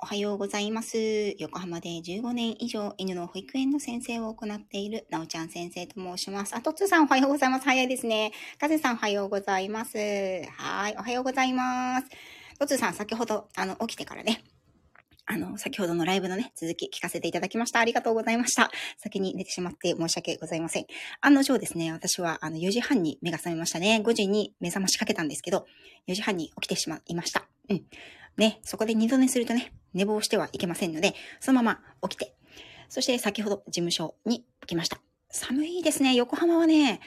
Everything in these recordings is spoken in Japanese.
おはようございます。横浜で15年以上犬の保育園の先生を行っているなおちゃん先生と申します。あ、とつさんおはようございます。早いですね。かぜさんおはようございます。はい、おはようございます。とつさん先ほど、あの、起きてからね、あの、先ほどのライブのね、続き聞かせていただきました。ありがとうございました。先に寝てしまって申し訳ございません。案の定ですね、私はあの4時半に目が覚めましたね。5時に目覚ましかけたんですけど、4時半に起きてしまいました。うん。ね、そこで二度寝するとね、寝坊してはいけませんので、そのまま起きて、そして先ほど事務所に来ました。寒いですね。横浜はね、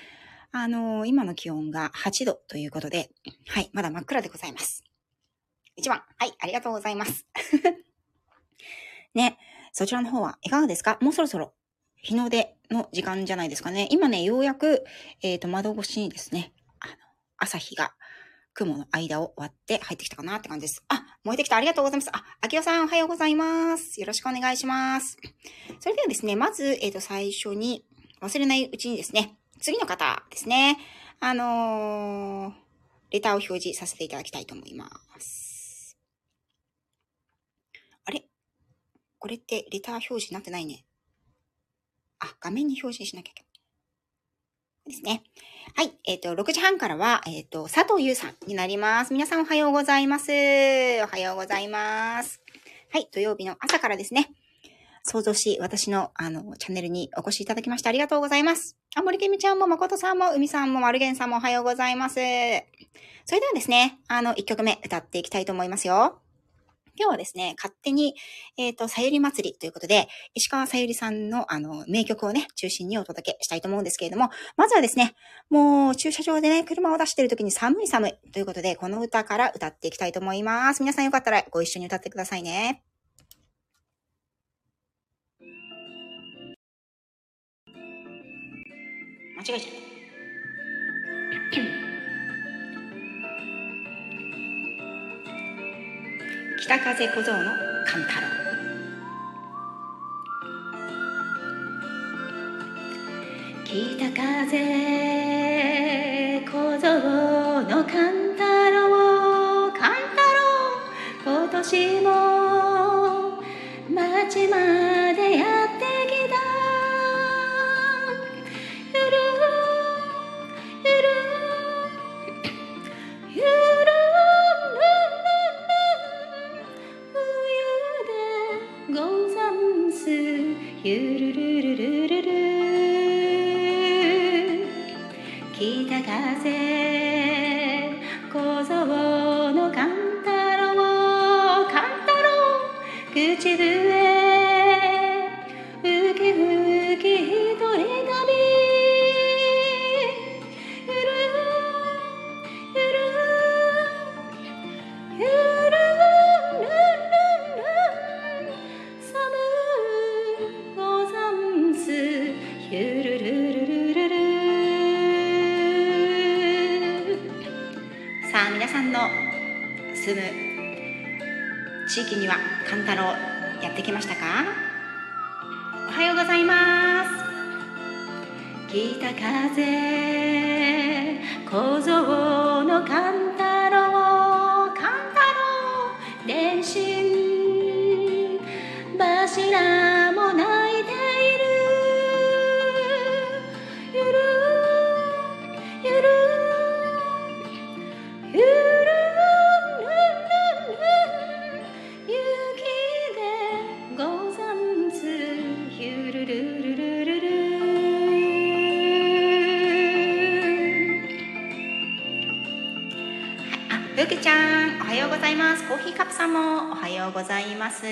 あのー今の気温が8度ということで、はい、まだ真っ暗でございます。1番、はい、ありがとうございます。ね、そちらの方はいかがですか？もうそろそろ日の出の時間じゃないですかね。今ね、ようやく、えっ、と、窓越しにですね、あの、朝日が雲の間を割って入ってきたかなって感じです。あ、燃えてきた。ありがとうございます。あ、あきおさんおはようございます。よろしくお願いします。それではですね、まず、えっ、と、最初に、忘れないうちにですね、次の方ですね、あのーレターを表示させていただきたいと思います。あれ？これってレター表示になってないね。あ、画面に表示しなきゃいけない。ですね。はい。えっ、と、6時半からは、えっ、と、佐藤優さんになります。皆さんおはようございます。おはようございます。はい。土曜日の朝からですね。想像し、私の、あの、チャンネルにお越しいただきましてありがとうございます。あ、森けみちゃんも、まことさんも、海さんも、まるげんさんもおはようございます。それではですね、あの、1曲目歌っていきたいと思いますよ。今日はですね、勝手に、えっ、と、さゆり祭りということで、石川さゆりさんの、あの、名曲をね、中心にお届けしたいと思うんですけれども、まずはですね、もう駐車場でね、車を出している時に寒い寒いということで、この歌から歌っていきたいと思います。皆さんよかったらご一緒に歌ってくださいね。間違えちゃった。北風小僧の勘太郎。北風小僧の勘太郎勘太郎今年も町までやゆるるるるるる。北風コーヒーカップさんもおはようございます。は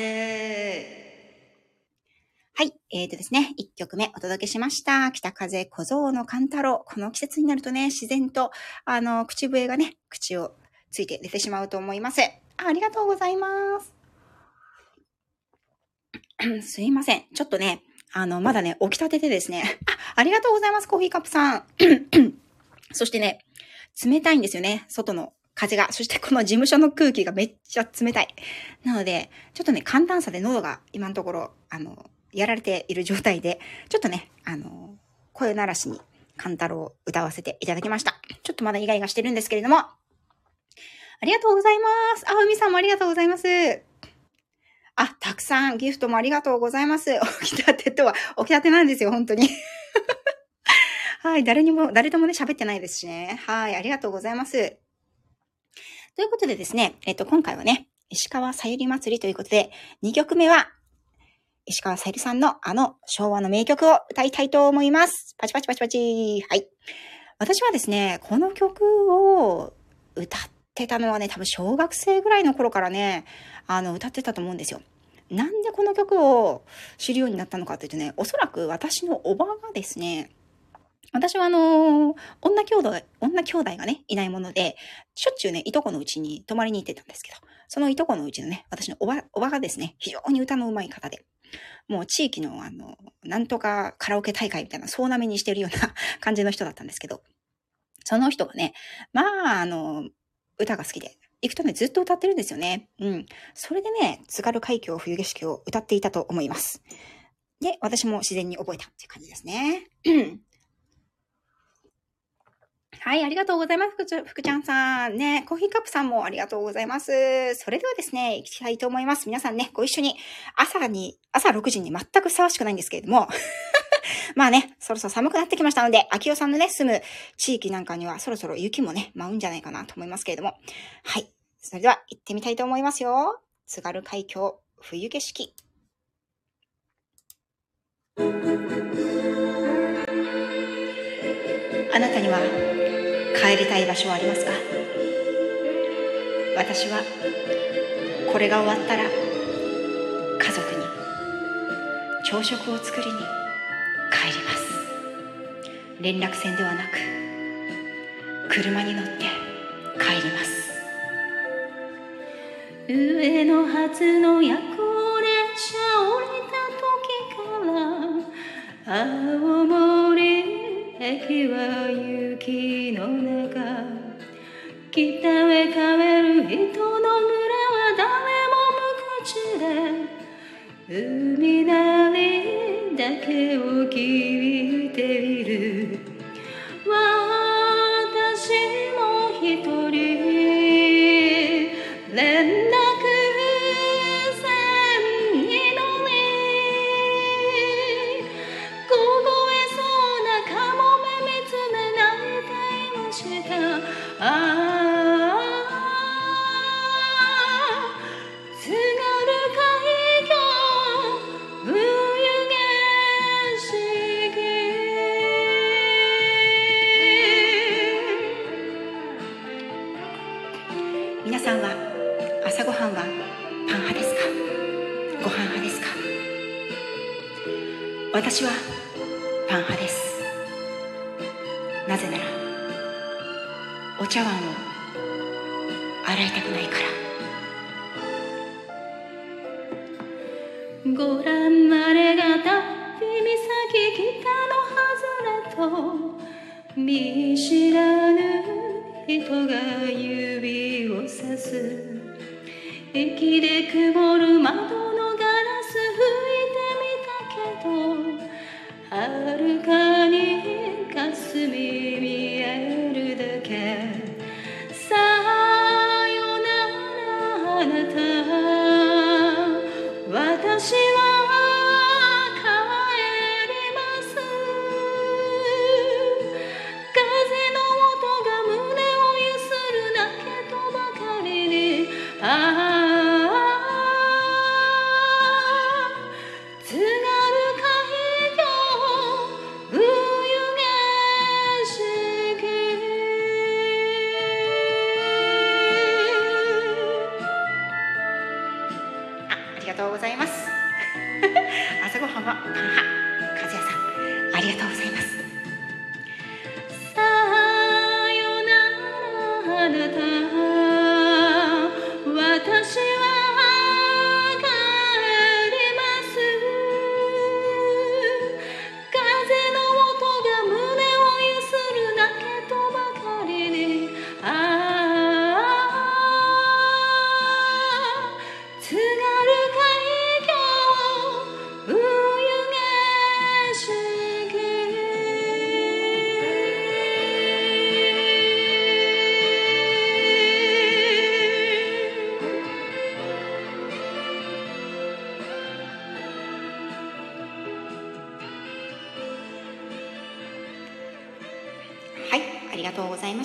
い。えーとですね、1曲目お届けしました。北風小僧の勘太郎。この季節になるとね、自然と、あの、口笛がね、口をついて出てしまうと思います。あありがとうございます。すいません。ちょっとね、あの、まだね、起きたてでですね。あ、ありがとうございます、コーヒーカップさん。そしてね、冷たいんですよね、外の風が。そしてこの事務所の空気がめっちゃ冷たい。なので、ちょっとね、寒暖差で喉が今のところ、あの、やられている状態で、ちょっとね、あの、声鳴らしに、カンタロウを歌わせていただきました。ちょっとまだイガイガしてるんですけれども、ありがとうございます。あ、海さんもありがとうございます。あ、たくさんギフトもありがとうございます。起きたてとは、起きたてなんですよ、本当に。はい、誰にも、誰ともね、喋ってないですしね。はい、ありがとうございます。ということでですね、えっと、今回はね、石川さゆり祭りということで、2曲目は、石川さゆりさんのあの昭和の名曲を歌いたいと思います。パチパチパチパチ。はい。私はですね、この曲を歌ってたのはね、多分小学生ぐらいの頃からね、あの、歌ってたと思うんですよ。なんでこの曲を知るようになったのかっていうとね、おそらく私のおばがですね、私はあのー、女兄弟、女兄弟がね、いないもので、しょっちゅうね、いとこのうちに泊まりに行ってたんですけど、そのいとこのうちのね、私のおば、おばがですね、非常に歌の上手い方で、もう地域のあの、なんとかカラオケ大会みたいな、総なめにしてるような 感じの人だったんですけど、その人がね、まあ、あの、歌が好きで、行くとね、ずっと歌ってるんですよね。うん。それでね、津軽海峡冬景色を歌っていたと思います。で、私も自然に覚えたっていう感じですね。はい、ありがとうございます。福ちゃ福ちゃんさん。ね、コーヒーカップさんもありがとうございます。それではですね、行きたいと思います。皆さんね、ご一緒に、朝に、朝6時に全くふさわしくないんですけれども、まあね、そろそろ寒くなってきましたので、秋代さんのね、住む地域なんかにはそろそろ雪もね、舞うんじゃないかなと思いますけれども。はい。それでは行ってみたいと思いますよ。津軽海峡冬景色。あなたには帰りたい場所はありますか？私はこれが終わったら家族に朝食を作りに帰ります。連絡船ではなく車に乗って帰ります。上の初の夜行列車降りた時から青森駅は雪の中私霞見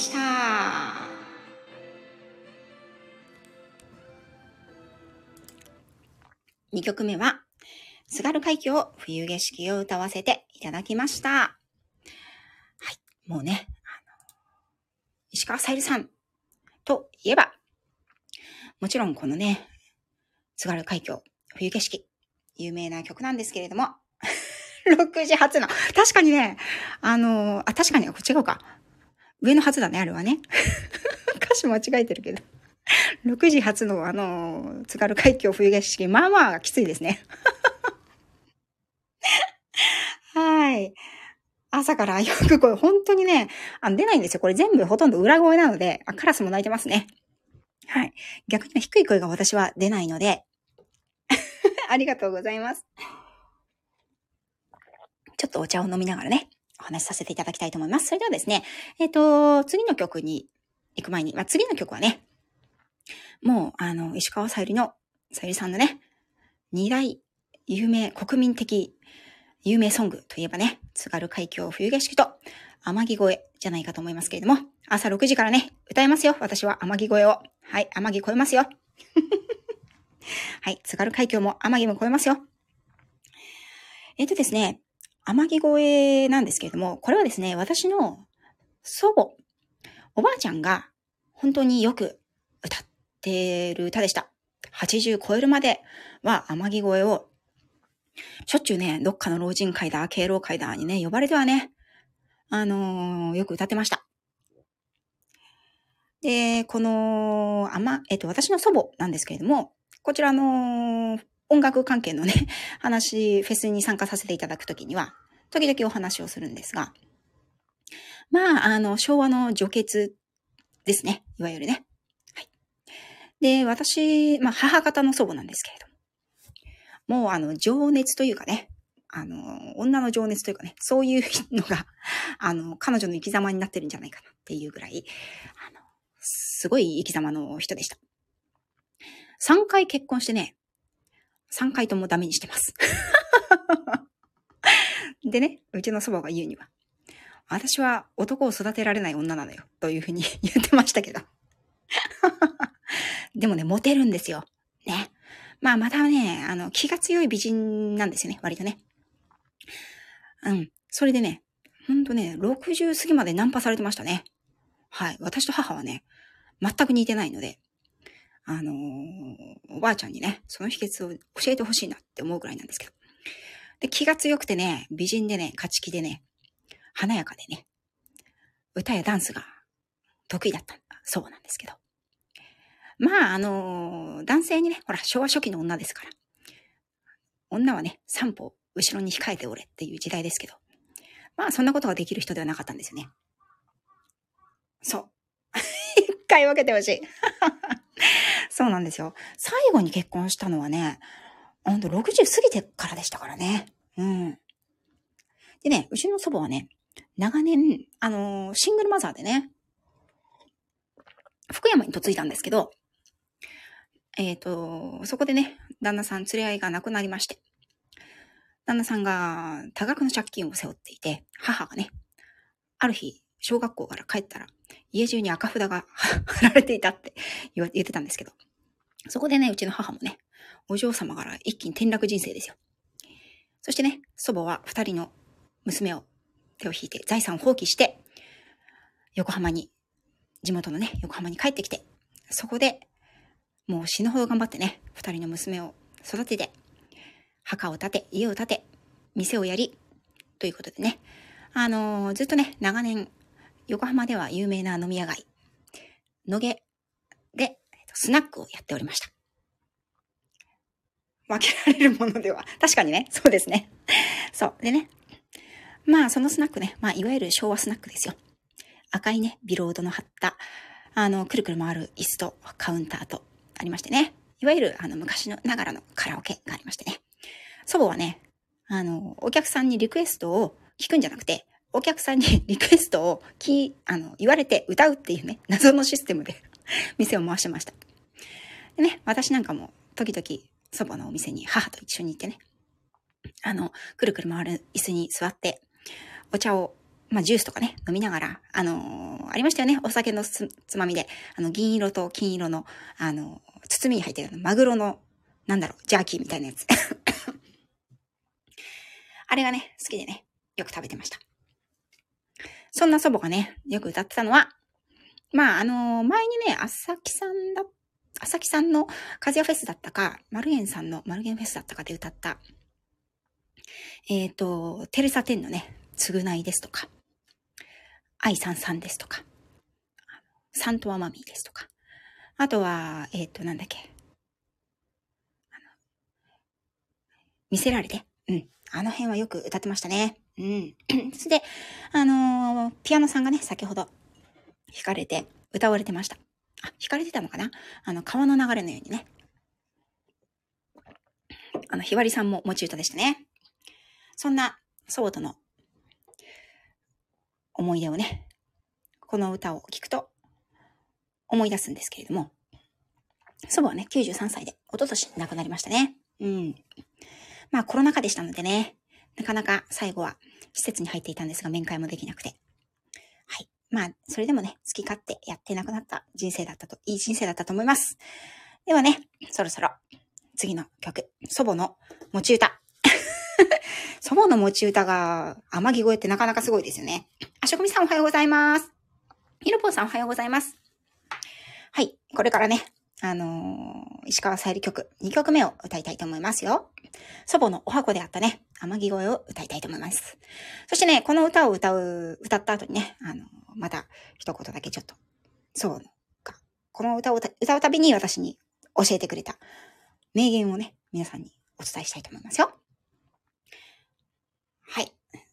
した。2曲目は、津軽海峡冬景色を歌わせていただきました。はい。もうね、石川さゆりさんといえば、もちろんこのね、津軽海峡冬景色、有名な曲なんですけれども、6時発の、確かにね、あの、あ、確かに、違うか。上のはずだね、あれはね。歌詞間違えてるけど。6時発のあの、津軽海峡冬景色、まあまあきついですね。はい。朝からよく声、本当にね、あの出ないんですよ。これ全部ほとんど裏声なので、あカラスも鳴いてますね。はい。逆に低い声が私は出ないので、ありがとうございます。ちょっとお茶を飲みながらね、お話しさせていただきたいと思います。それではですね、えっ、ー、と、次の曲に行く前に、まあ、次の曲はね、もう、あの、石川さゆりの、さゆりさんのね、二大有名、国民的有名ソングといえばね、津軽海峡冬景色と天城越えじゃないかと思いますけれども、朝6時からね、歌いますよ。私は天城越えを。はい、天城越えますよ。はい、津軽海峡も天城も越えますよ。えっ、とですね、天城越えなんですけれども、これはですね、私の祖母、おばあちゃんが本当によく歌ってる歌でした。80超えるまでは天城越えを、しょっちゅうね、どっかの老人会だ、敬老会だにね、呼ばれてはね、あのー、よく歌ってました。で、この、あま、えっと、私の祖母なんですけれども、こちらの音楽関係のね、話、フェスに参加させていただくときには、時々お話をするんですが、まあ、あの、昭和の女傑ですね。いわゆるね。はいで、私、まあ、母方の祖母なんですけれども、もうあの、情熱というかね、あの、女の情熱というかね、そういうのが、あの、彼女の生き様になってるんじゃないかなっていうぐらい、あの、すごい生き様の人でした。3回結婚してね、3回ともダメにしてます。でね、うちの祖母が言うには、私は男を育てられない女なのよ、というふうに言ってましたけど。でもね、モテるんですよ。ね。まあ、またね、あの、気が強い美人なんですよね、割とね。うん。それでね、ほんとね、60過ぎまでナンパされてましたね。はい。私と母はね、全く似てないので、あのー、おばあちゃんにね、その秘訣を教えてほしいなって思うくらいなんですけど。で、気が強くてね、美人でね、勝ち気でね、華やかでね、歌やダンスが得意だったそうなんですけど。まあ、あのー、男性にね、ほら、昭和初期の女ですから。女はね、三歩後ろに控えておれっていう時代ですけど。まあ、そんなことができる人ではなかったんですよね。そう。一回分けてほしい。そうなんですよ。最後に結婚したのはね、ほんと60過ぎてからでしたからね。うん。でね、うちの祖母はね、長年、あのー、シングルマザーでね、福山に嫁いだんですけど、えっ、ー、と、そこでね、旦那さん連れ合いが亡くなりまして、旦那さんが多額の借金を背負っていて、母がね、ある日、小学校から帰ったら、家中に赤札が 貼られていたって 言ってたんですけど、そこでね、うちの母もね、お嬢様から一気に転落人生ですよ。そしてね、祖母は二人の娘を手を引いて財産を放棄して、横浜に、地元のね、横浜に帰ってきて、そこでもう死ぬほど頑張ってね、二人の娘を育てて、墓を建て、家を建て、店をやり、ということでね、あのー、ずっとね、長年、横浜では有名な飲み屋街、野毛で、スナックをやっておりました。分けられるものでは。確かにね、そうですね。そう。でね。まあ、そのスナックね、まあ、いわゆる昭和スナックですよ。赤いね、ビロードの貼った、あの、くるくる回る椅子とカウンターと、ありましてね。いわゆる、あの、昔のながらのカラオケがありましてね。祖母はね、あの、お客さんにリクエストを聞くんじゃなくて、お客さんに リクエストを聞、あの、言われて歌うっていうね、謎のシステムで 店を回してました。でね、私なんかも時々祖母のお店に母と一緒に行ってね、あの、くるくる回る椅子に座って、お茶をまあ、ジュースとかね、飲みながら、あのー、ありましたよね。お酒のつまみで、あの、銀色と金色の、あのー、包みに入ってるマグロの、なんだろう、ジャーキーみたいなやつ。あれがね、好きでね、よく食べてました。そんな祖母がね、よく歌ってたのは、まあ、あの、前にね、朝木さんだ、朝木さんのカズヤフェスだったか、マルゲンさんのマルゲンフェスだったかで歌った、えっ、ー、と、テレサテンのね、償いですとか、愛さんさんですとか、サントアマミーですとか、あとは、えっ、ー、と、なんだっけ、見せられて、うん。あの辺はよく歌ってましたね。うん。それで、あのー、ピアノさんがね、先ほど弾かれて、歌われてました。あ、弾かれてたのかな？あの、川の流れのようにね。あの、ひばりさんも持ち歌でしたね。そんな、ソートの思い出をね、この歌を聴くと思い出すんですけれども、祖母はね、93歳で、一昨年亡くなりましたね。うん。まあコロナ禍でしたのでね、なかなか最後は施設に入っていたんですが、面会もできなくて。はい。まあ、それでもね、好き勝手やってなくなった人生だったと、いい人生だったと思います。ではね、そろそろ次の曲、祖母の持ち歌。祖母の持ち歌が天城越えってなかなかすごいですよね。あしょくみさんおはようございます。ひろぽんさんおはようございます。はい。これからね、あのー、石川さゆり曲2曲目を歌いたいと思いますよ。祖母のお箱であったね、天城越えを歌いたいと思います。そしてね、この歌を歌う、歌った後にね、あのー、また一言だけちょっと、そうか、この歌を歌うたびに私に教えてくれた名言をね、皆さんにお伝えしたいと思いますよ。はい。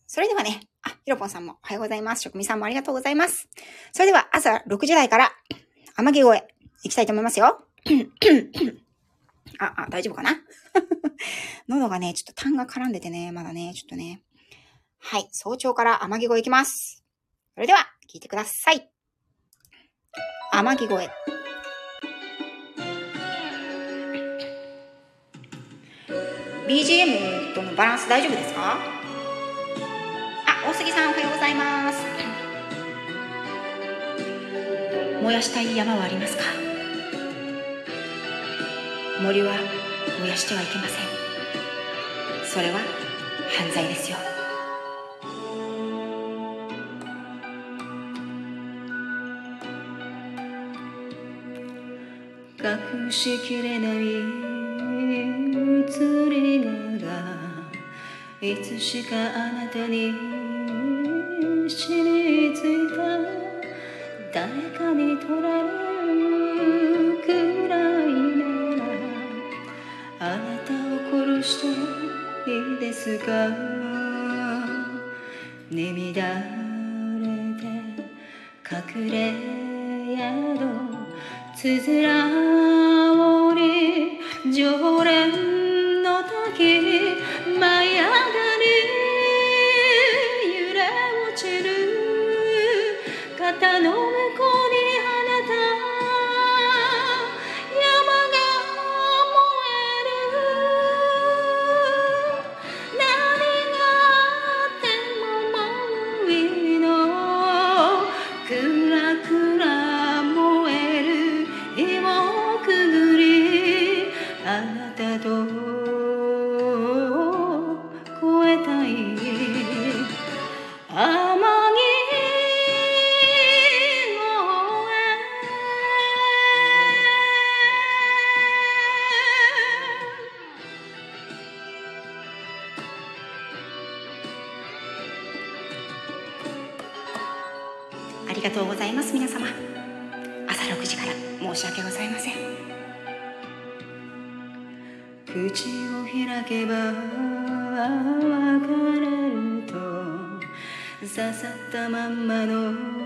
それではね、あ、ひろぽんさんもおはようございます。職味さんもありがとうございます。それでは朝6時台から、天城越え、行きたいと思いますよ。あ、あ、大丈夫かな？喉がね、ちょっと痰が絡んでてね、まだね、ちょっとね。はい、早朝から天城越え行きます。それでは、聞いてください。天城越え。BGM とのバランス大丈夫ですか？あ大杉さんおはようございます燃やしたい山はありますか？森は燃やしてはいけません。それは犯罪ですよ。隠しきれない映りがいつしかあなたに染みついた。誰かに取られあなたを殺していいですか眠だれて隠れ宿つづら折り常連の滝ありがとうございます。皆様朝6時から申し訳ございません。口を開けば別れると刺さったまんまの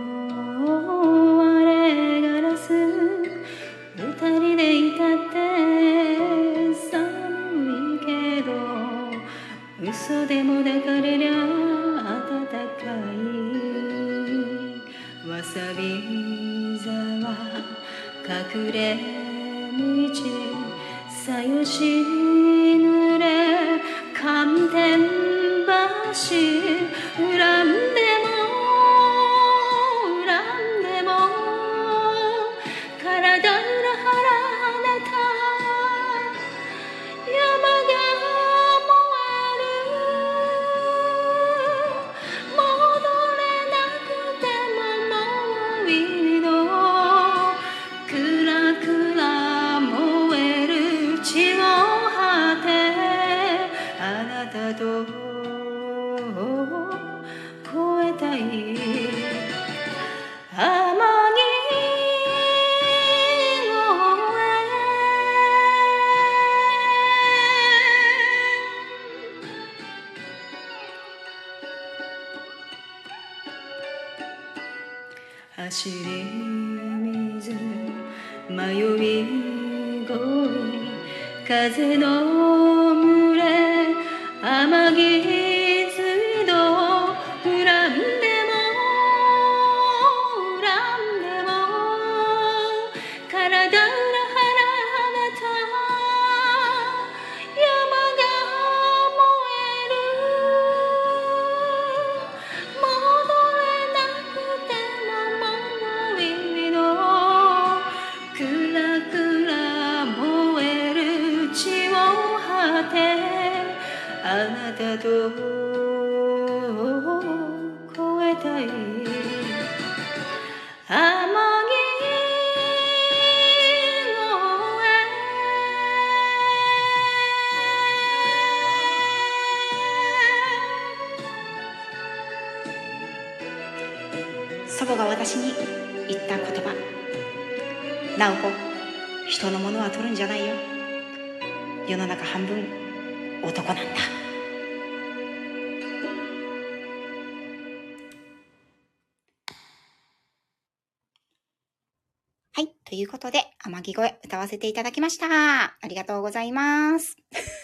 はい。ということで、天城声歌わせていただきました。ありがとうございます。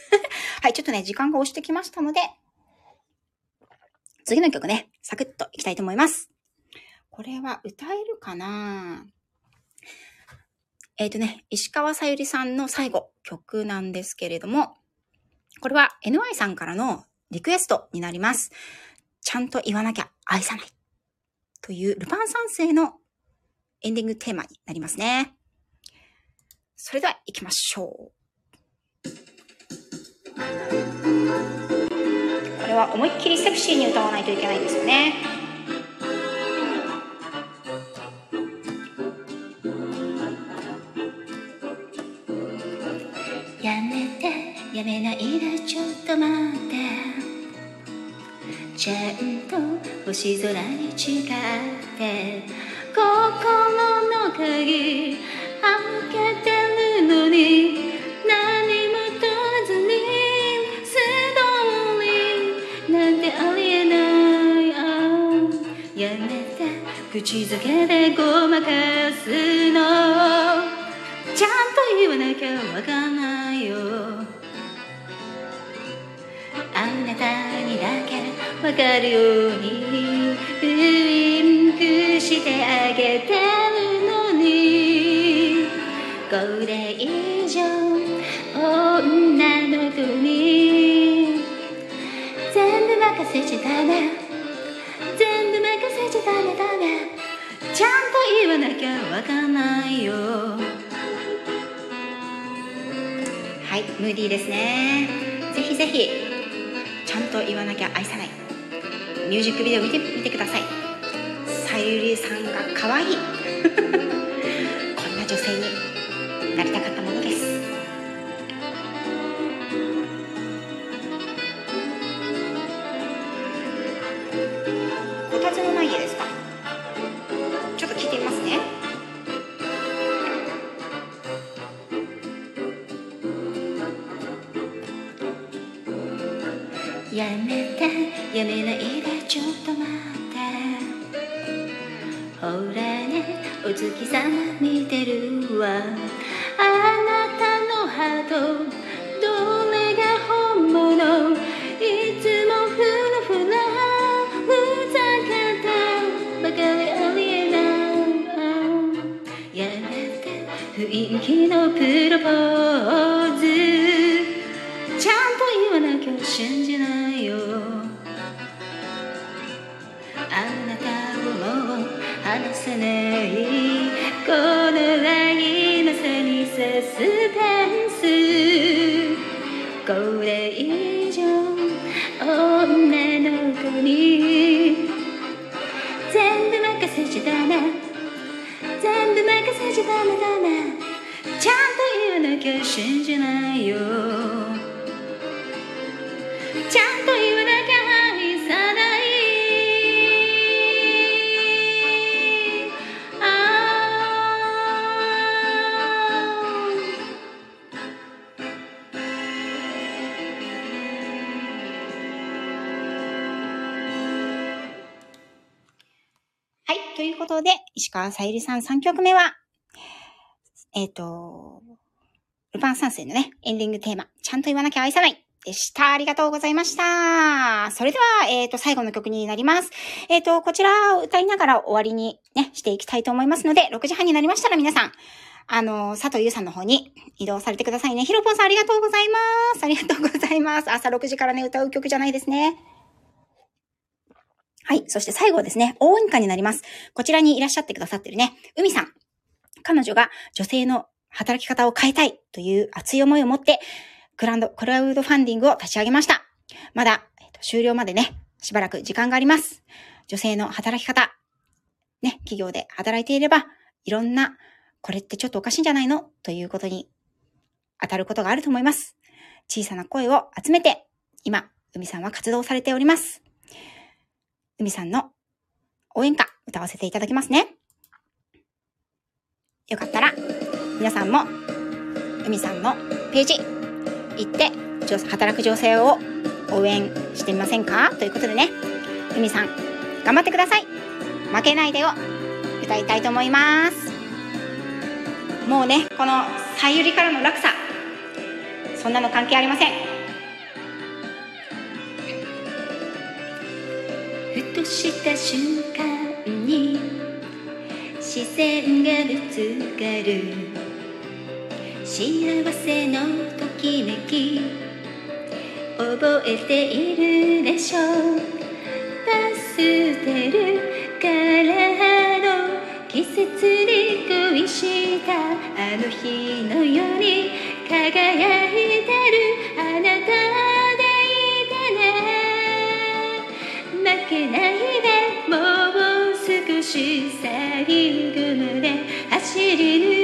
はい。ちょっとね、時間が押してきましたので、次の曲ね、サクッといきたいと思います。これは歌えるかな？えっ、とね、石川さゆりさんの最後曲なんですけれども、これは NY さんからのリクエストになります。ちゃんと言わなきゃ愛さない。というルパン三世のエンディングテーマになりますね。それでは行きましょう。これは思いっきりセクシーに歌わないといけないんですよね。やめてやめないでちょっと待ってちゃんと星空に誓って心の鍵開けてるのに何も問わずに素通りなんてありえないやめて口づけでごまかすのちゃんと言わなきゃわかんないよあなたにだけわかるようにウインクしてあげてるのにこれ以上女の子に全部任せちゃダメ全部任せちゃダメダメちゃんと言わなきゃわかんないよはい、ムーディーですね。ぜひぜひ、ちゃんと言わなきゃ愛さない。ミュージックビデオ見てみてください。ゆりさんが可愛い。こんな女性になりたかったねお月様見てるわあなたのハートどれが本物。いつもふらふらふざけてばかりありえない。やめて雰囲気のプロポーズ。ちゃんと言わなきゃ信じない。離せないこの愛のさにサスペンスこれ以上女の子に全部任せちゃダメ。全部任せちゃダメダメちゃんと言わなきゃ信じないよ。ちゃんと言で、石川さゆりさん3曲目は、えっ、と、ルパン三世のね、エンディングテーマ、ちゃんと言わなきゃ愛さない。でした。ありがとうございました。それでは、えっ、と、最後の曲になります。えっ、と、こちらを歌いながら終わりにね、していきたいと思いますので、6時半になりましたら皆さん、あの、佐藤優さんの方に移動されてくださいね。ひろぽんさんありがとうございます。ありがとうございます。朝6時からね、歌う曲じゃないですね。はい。そして最後はですね、応援歌になります。こちらにいらっしゃってくださってるね、海さん。彼女が女性の働き方を変えたいという熱い思いを持って、クラウド、クラウドファンディングを立ち上げました。まだ、えっと終了までね、しばらく時間があります。女性の働き方、ね、企業で働いていれば、いろんな、これってちょっとおかしいんじゃないの？ということに当たることがあると思います。小さな声を集めて、今、海さんは活動されております。海さんの応援歌、歌わせていただきますね。よかったら、皆さんも、海さんのページ、行って、働く女性を応援してみませんか？ということでね、海さん、頑張ってください。負けないでを歌いたいと思います。もうね、この、さゆりからの落差、そんなの関係ありません。した瞬間に視線がぶつかる。幸せのときめき覚えているでしょう。パステルからの季節に恋したあの日のように輝いてる。少し最後まで走り抜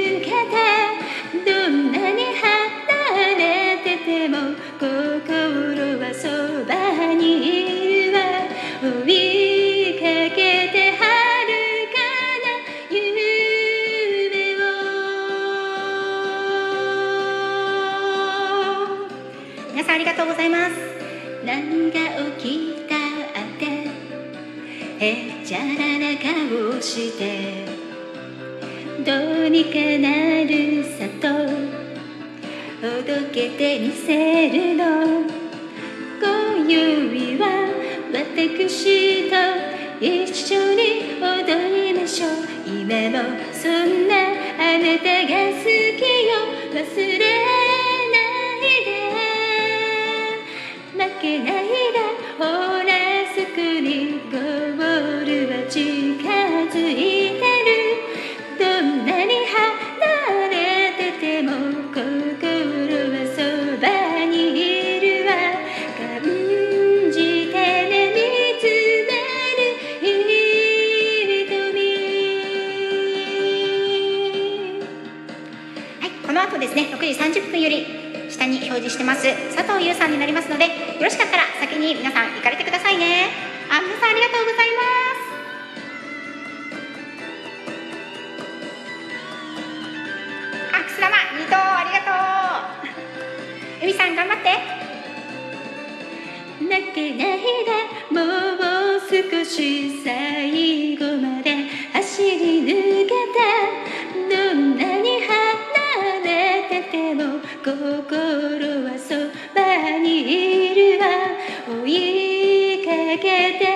い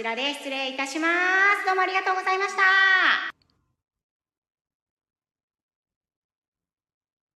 ちらで失礼いたします。どうもありがとうございました。